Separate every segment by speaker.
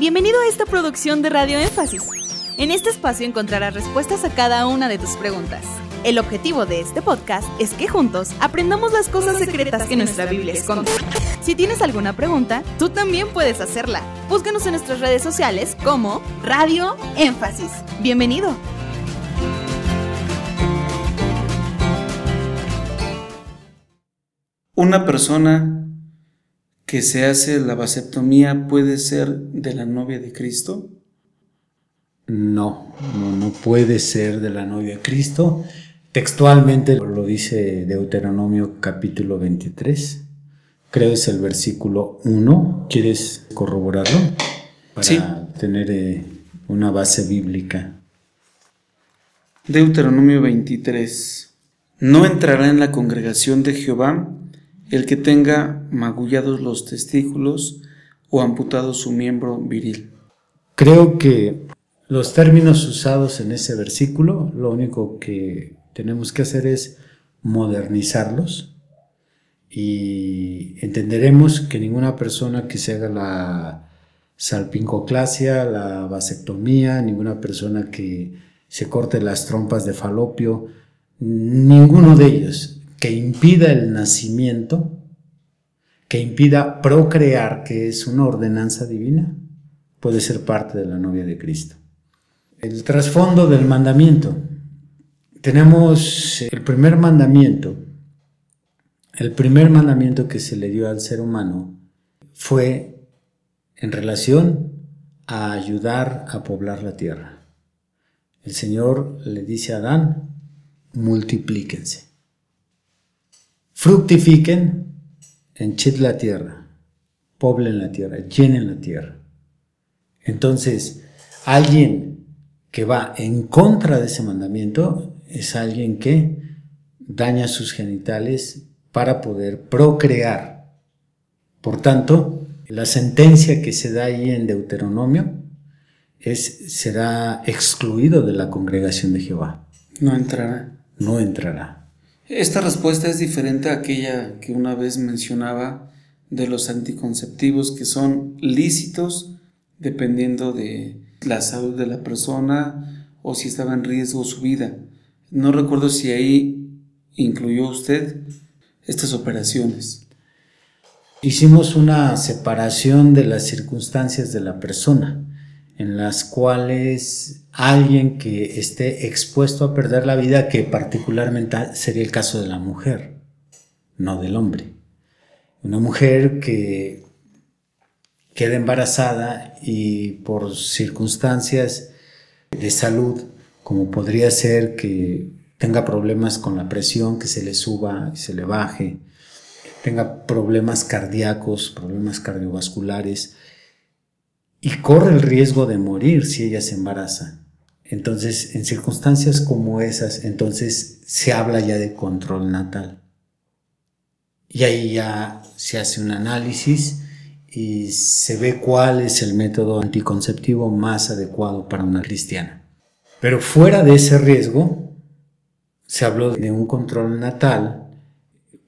Speaker 1: Bienvenido a esta producción de Radio Énfasis. En este espacio encontrarás respuestas a cada una de tus preguntas. El objetivo de este podcast es que juntos aprendamos las cosas secretas que nuestra Biblia esconde. Si tienes alguna pregunta, tú también puedes hacerla. Búscanos en nuestras redes sociales como Radio Énfasis. Bienvenido.
Speaker 2: Una persona que se hace la vasectomía puede ser de la novia de Cristo?
Speaker 3: No, no, no puede ser de la novia de Cristo. Textualmente lo dice Deuteronomio capítulo 23. Creo es el versículo 1. ¿Quieres corroborarlo? Para tener eh, una base bíblica.
Speaker 2: Deuteronomio 23. No entrará en la congregación de Jehová el que tenga magullados los testículos o amputado su miembro viril.
Speaker 3: Creo que los términos usados en ese versículo, lo único que tenemos que hacer es modernizarlos y entenderemos que ninguna persona que se haga la salpingoclasia, la vasectomía, ninguna persona que se corte las trompas de falopio, ninguno de ellos que impida el nacimiento, que impida procrear, que es una ordenanza divina, puede ser parte de la novia de Cristo. El trasfondo del mandamiento tenemos el primer mandamiento. El primer mandamiento que se le dio al ser humano fue en relación a ayudar a poblar la tierra. El Señor le dice a Adán, multiplíquense, fructifiquen, enchid la tierra, poblen la tierra, llenen la tierra. Entonces, alguien que va en contra de ese mandamiento es alguien que daña sus genitales para poder procrear. Por tanto, la sentencia que se da ahí en Deuteronomio es será excluido de la congregación de Jehová.
Speaker 2: No entrará.
Speaker 3: No entrará.
Speaker 2: Esta respuesta es diferente a aquella que una vez mencionaba de los anticonceptivos que son lícitos dependiendo de la salud de la persona o si estaba en riesgo su vida. No recuerdo si ahí incluyó usted estas operaciones.
Speaker 3: Hicimos una separación de las circunstancias de la persona, en las cuales alguien que esté expuesto a perder la vida, que particularmente sería el caso de la mujer, no del hombre. Una mujer que queda embarazada y por circunstancias de salud como podría ser que tenga problemas con la presión, que se le suba y se le baje, tenga problemas cardíacos, problemas cardiovasculares, y corre el riesgo de morir si ella se embaraza. Entonces, en circunstancias como esas, entonces se habla ya de control natal. Y ahí ya se hace un análisis y se ve cuál es el método anticonceptivo más adecuado para una cristiana. Pero fuera de ese riesgo, se habló de un control natal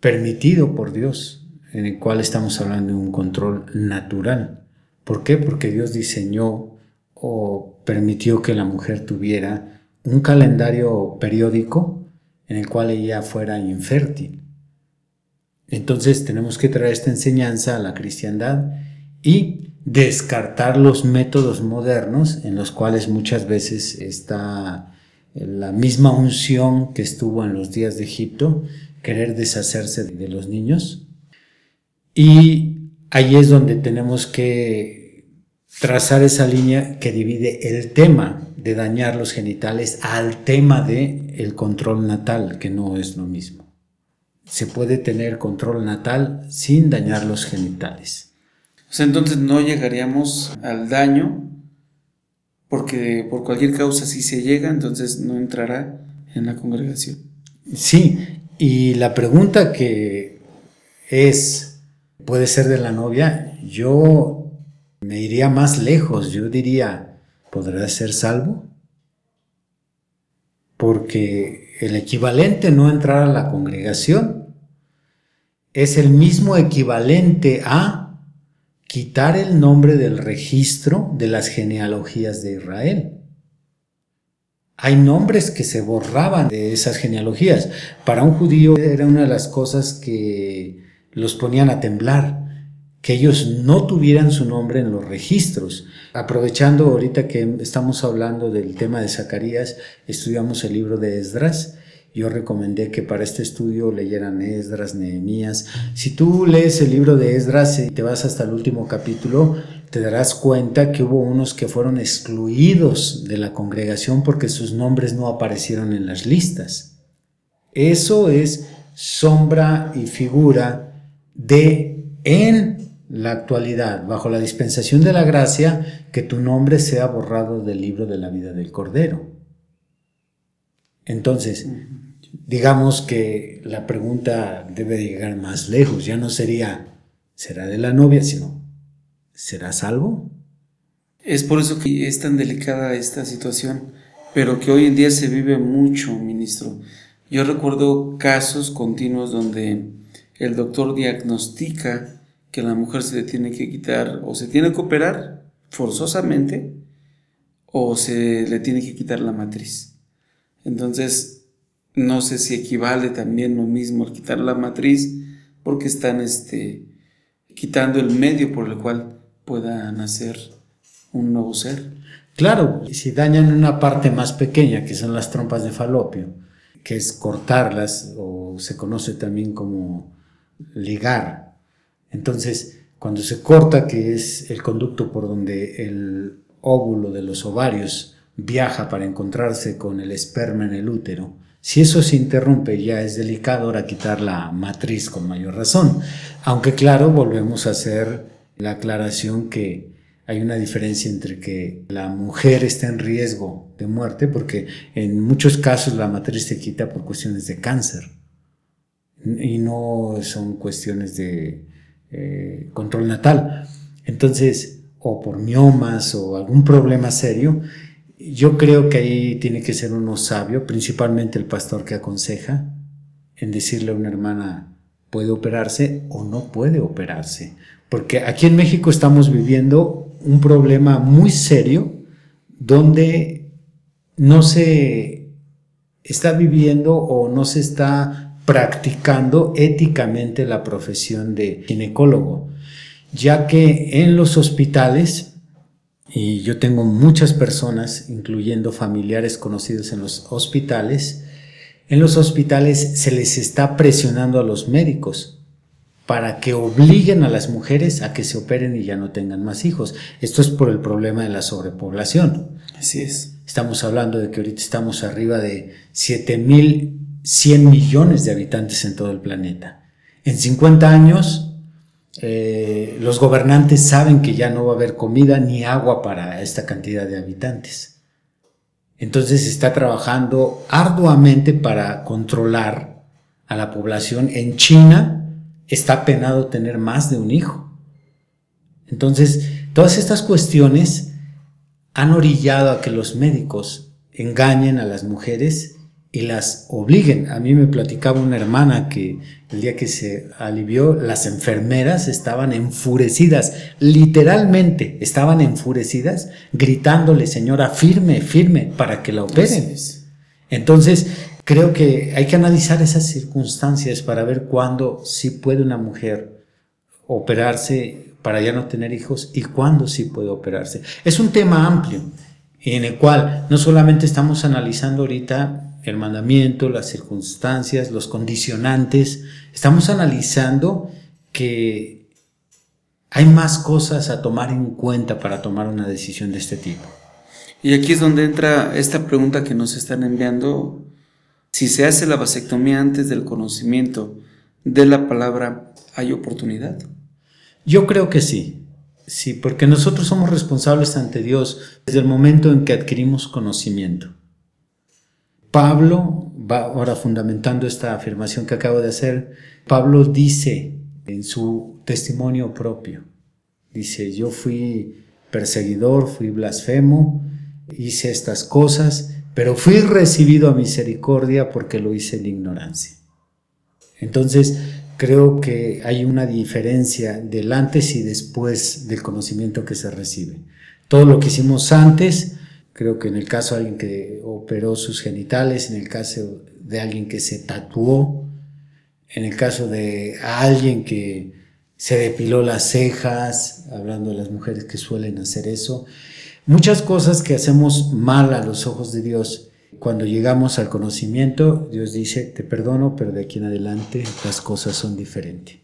Speaker 3: permitido por Dios, en el cual estamos hablando de un control natural. ¿Por qué? Porque Dios diseñó o permitió que la mujer tuviera un calendario periódico en el cual ella fuera infértil. Entonces tenemos que traer esta enseñanza a la cristiandad y descartar los métodos modernos en los cuales muchas veces está la misma unción que estuvo en los días de Egipto, querer deshacerse de los niños. Y ahí es donde tenemos que trazar esa línea que divide el tema de dañar los genitales al tema de el control natal, que no es lo mismo. Se puede tener control natal sin dañar los genitales
Speaker 2: entonces no llegaríamos al daño, porque por cualquier causa si se llega, entonces no entrará en la congregación.
Speaker 3: Sí, y la pregunta que es, puede ser de la novia, yo me iría más lejos, yo diría, ¿podrá ser salvo? Porque el equivalente no entrar a la congregación es el mismo equivalente a quitar el nombre del registro de las genealogías de Israel. Hay nombres que se borraban de esas genealogías. Para un judío era una de las cosas que los ponían a temblar, que ellos no tuvieran su nombre en los registros. Aprovechando ahorita que estamos hablando del tema de Zacarías, estudiamos el libro de Esdras yo recomendé que para este estudio leyeran Esdras, Nehemías. Si tú lees el libro de Esdras y te vas hasta el último capítulo, te darás cuenta que hubo unos que fueron excluidos de la congregación porque sus nombres no aparecieron en las listas. Eso es sombra y figura de en la actualidad, bajo la dispensación de la gracia, que tu nombre sea borrado del libro de la vida del Cordero. Entonces, digamos que la pregunta debe llegar más lejos, ya no sería, ¿será de la novia? sino, ¿será salvo?
Speaker 2: Es por eso que es tan delicada esta situación, pero que hoy en día se vive mucho, ministro. Yo recuerdo casos continuos donde el doctor diagnostica que la mujer se le tiene que quitar o se tiene que operar forzosamente o se le tiene que quitar la matriz. Entonces, no sé si equivale también lo mismo al quitar la matriz, porque están este, quitando el medio por el cual pueda nacer un nuevo ser.
Speaker 3: Claro, si dañan una parte más pequeña, que son las trompas de falopio, que es cortarlas, o se conoce también como ligar. Entonces, cuando se corta, que es el conducto por donde el óvulo de los ovarios viaja para encontrarse con el esperma en el útero, si eso se interrumpe ya es delicado ahora quitar la matriz con mayor razón. Aunque claro, volvemos a hacer la aclaración que hay una diferencia entre que la mujer está en riesgo de muerte, porque en muchos casos la matriz se quita por cuestiones de cáncer y no son cuestiones de eh, control natal. Entonces, o por miomas o algún problema serio, yo creo que ahí tiene que ser uno sabio, principalmente el pastor que aconseja, en decirle a una hermana, puede operarse o no puede operarse. Porque aquí en México estamos viviendo un problema muy serio donde no se está viviendo o no se está practicando éticamente la profesión de ginecólogo, ya que en los hospitales y yo tengo muchas personas, incluyendo familiares conocidos en los hospitales. En los hospitales se les está presionando a los médicos para que obliguen a las mujeres a que se operen y ya no tengan más hijos. Esto es por el problema de la sobrepoblación.
Speaker 2: Así es.
Speaker 3: Estamos hablando de que ahorita estamos arriba de 7.100 millones de habitantes en todo el planeta. En 50 años eh, los gobernantes saben que ya no va a haber comida ni agua para esta cantidad de habitantes. Entonces está trabajando arduamente para controlar a la población. En China está penado tener más de un hijo. Entonces, todas estas cuestiones han orillado a que los médicos engañen a las mujeres y las obliguen. A mí me platicaba una hermana que el día que se alivió, las enfermeras estaban enfurecidas, literalmente estaban enfurecidas, gritándole, señora, firme, firme, para que la operen. Entonces, creo que hay que analizar esas circunstancias para ver cuándo sí puede una mujer operarse para ya no tener hijos y cuándo sí puede operarse. Es un tema amplio en el cual no solamente estamos analizando ahorita el mandamiento, las circunstancias, los condicionantes. Estamos analizando que hay más cosas a tomar en cuenta para tomar una decisión de este tipo.
Speaker 2: Y aquí es donde entra esta pregunta que nos están enviando. Si se hace la vasectomía antes del conocimiento de la palabra, ¿hay oportunidad?
Speaker 3: Yo creo que sí. Sí, porque nosotros somos responsables ante Dios desde el momento en que adquirimos conocimiento. Pablo, va ahora fundamentando esta afirmación que acabo de hacer, Pablo dice en su testimonio propio, dice, yo fui perseguidor, fui blasfemo, hice estas cosas, pero fui recibido a misericordia porque lo hice en ignorancia. Entonces, creo que hay una diferencia del antes y después del conocimiento que se recibe. Todo lo que hicimos antes, creo que en el caso de alguien que operó sus genitales, en el caso de alguien que se tatuó, en el caso de alguien que se depiló las cejas, hablando de las mujeres que suelen hacer eso, muchas cosas que hacemos mal a los ojos de Dios cuando llegamos al conocimiento, Dios dice, te perdono, pero de aquí en adelante las cosas son diferentes.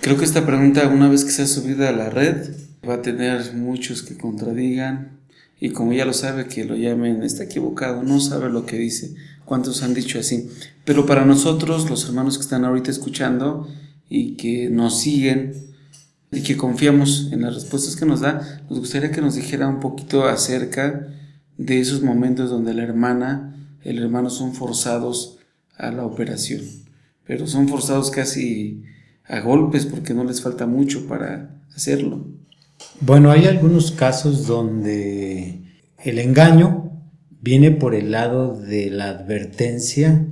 Speaker 2: Creo que esta pregunta, una vez que sea subida a la red, va a tener muchos que contradigan y como ya lo sabe, que lo llamen, está equivocado, no sabe lo que dice. ¿Cuántos han dicho así? Pero para nosotros, los hermanos que están ahorita escuchando y que nos siguen y que confiamos en las respuestas que nos da, nos gustaría que nos dijera un poquito acerca de esos momentos donde la hermana, el hermano son forzados a la operación, pero son forzados casi a golpes porque no les falta mucho para hacerlo.
Speaker 3: Bueno, hay algunos casos donde el engaño viene por el lado de la advertencia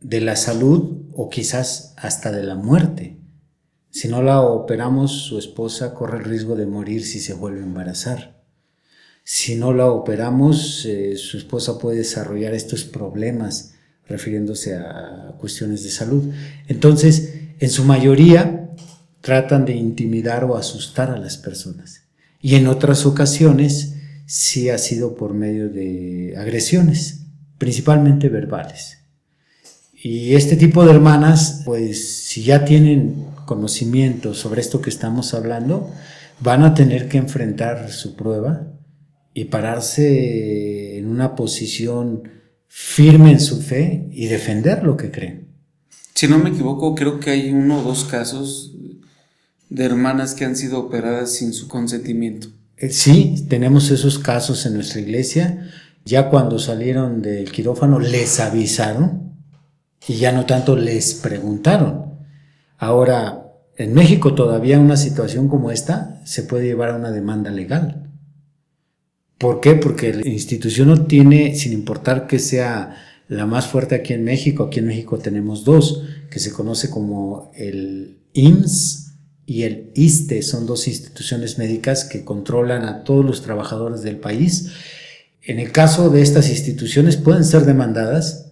Speaker 3: de la salud o quizás hasta de la muerte. Si no la operamos, su esposa corre el riesgo de morir si se vuelve a embarazar si no la operamos, eh, su esposa puede desarrollar estos problemas refiriéndose a cuestiones de salud. Entonces, en su mayoría, tratan de intimidar o asustar a las personas. Y en otras ocasiones, sí ha sido por medio de agresiones, principalmente verbales. Y este tipo de hermanas, pues si ya tienen conocimiento sobre esto que estamos hablando, van a tener que enfrentar su prueba y pararse en una posición firme en su fe y defender lo que creen.
Speaker 2: Si no me equivoco, creo que hay uno o dos casos de hermanas que han sido operadas sin su consentimiento.
Speaker 3: Eh, sí, tenemos esos casos en nuestra iglesia. Ya cuando salieron del quirófano les avisaron y ya no tanto les preguntaron. Ahora, en México todavía una situación como esta se puede llevar a una demanda legal. ¿Por qué? Porque la institución no tiene, sin importar que sea la más fuerte aquí en México, aquí en México tenemos dos, que se conoce como el IMSS y el ISTE, son dos instituciones médicas que controlan a todos los trabajadores del país. En el caso de estas instituciones pueden ser demandadas,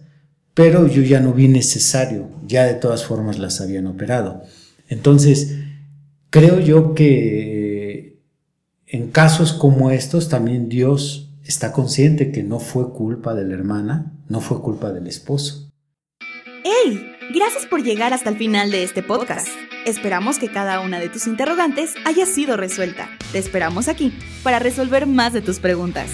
Speaker 3: pero yo ya no vi necesario, ya de todas formas las habían operado. Entonces, creo yo que en casos como estos también Dios está consciente que no fue culpa de la hermana, no fue culpa del esposo.
Speaker 1: ¡Hey! Gracias por llegar hasta el final de este podcast. Esperamos que cada una de tus interrogantes haya sido resuelta. Te esperamos aquí para resolver más de tus preguntas.